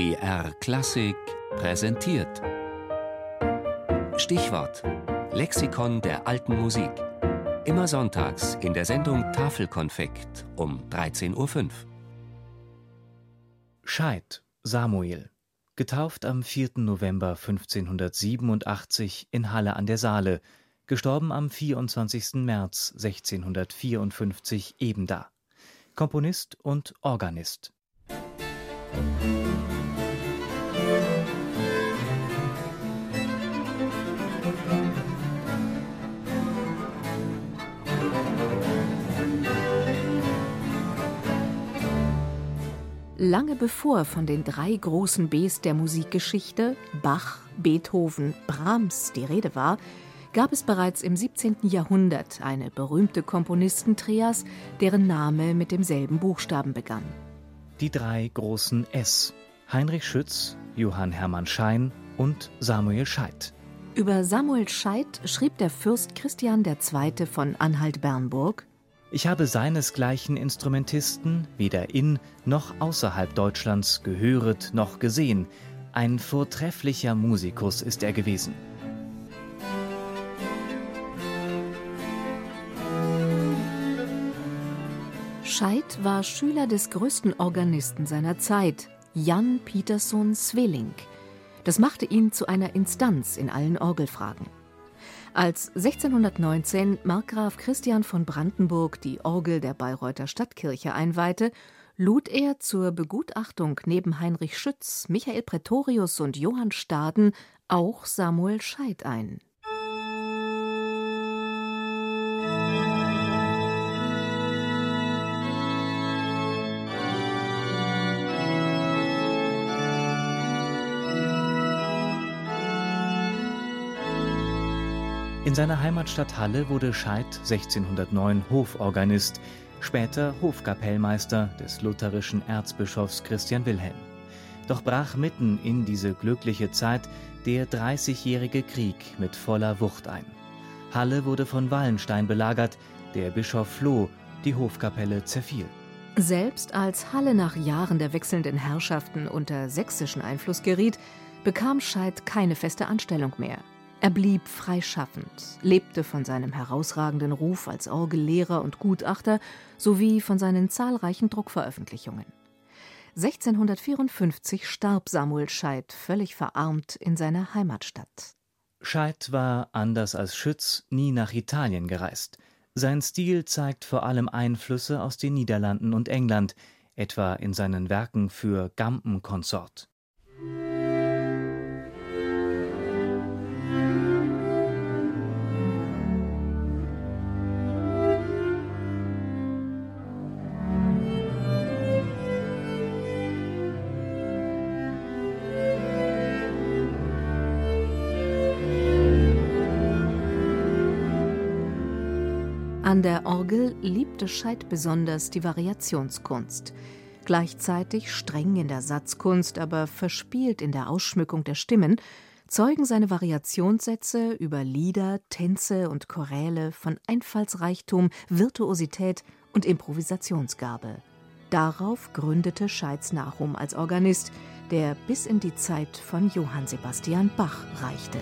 BR Klassik präsentiert. Stichwort: Lexikon der alten Musik. Immer sonntags in der Sendung Tafelkonfekt um 13.05 Uhr. Scheid, Samuel. Getauft am 4. November 1587 in Halle an der Saale, gestorben am 24. März 1654 ebenda. Komponist und Organist. Lange bevor von den drei großen Bs der Musikgeschichte Bach, Beethoven, Brahms die Rede war, gab es bereits im 17. Jahrhundert eine berühmte Komponistentrias, deren Name mit demselben Buchstaben begann. Die drei großen S: Heinrich Schütz, Johann Hermann Schein und Samuel Scheidt. Über Samuel Scheidt schrieb der Fürst Christian II. von Anhalt-Bernburg: Ich habe seinesgleichen Instrumentisten weder in noch außerhalb Deutschlands gehöret noch gesehen. Ein vortrefflicher Musikus ist er gewesen. Scheidt war Schüler des größten Organisten seiner Zeit, Jan Pieterssohn Sweelinck. Das machte ihn zu einer Instanz in allen Orgelfragen. Als 1619 Markgraf Christian von Brandenburg die Orgel der Bayreuther Stadtkirche einweihte, lud er zur Begutachtung neben Heinrich Schütz, Michael Pretorius und Johann Staden auch Samuel Scheidt ein. In seiner Heimatstadt Halle wurde Scheidt 1609 Hoforganist, später Hofkapellmeister des lutherischen Erzbischofs Christian Wilhelm. Doch brach mitten in diese glückliche Zeit der Dreißigjährige Krieg mit voller Wucht ein. Halle wurde von Wallenstein belagert, der Bischof floh, die Hofkapelle zerfiel. Selbst als Halle nach Jahren der wechselnden Herrschaften unter sächsischen Einfluss geriet, bekam Scheidt keine feste Anstellung mehr. Er blieb freischaffend, lebte von seinem herausragenden Ruf als Orgellehrer und Gutachter sowie von seinen zahlreichen Druckveröffentlichungen. 1654 starb Samuel Scheidt völlig verarmt in seiner Heimatstadt. Scheidt war, anders als Schütz, nie nach Italien gereist. Sein Stil zeigt vor allem Einflüsse aus den Niederlanden und England, etwa in seinen Werken für Gampenkonsort. An der Orgel liebte Scheidt besonders die Variationskunst. Gleichzeitig streng in der Satzkunst, aber verspielt in der Ausschmückung der Stimmen, zeugen seine Variationssätze über Lieder, Tänze und Choräle von Einfallsreichtum, Virtuosität und Improvisationsgabe. Darauf gründete Scheids Nachruhm als Organist, der bis in die Zeit von Johann Sebastian Bach reichte.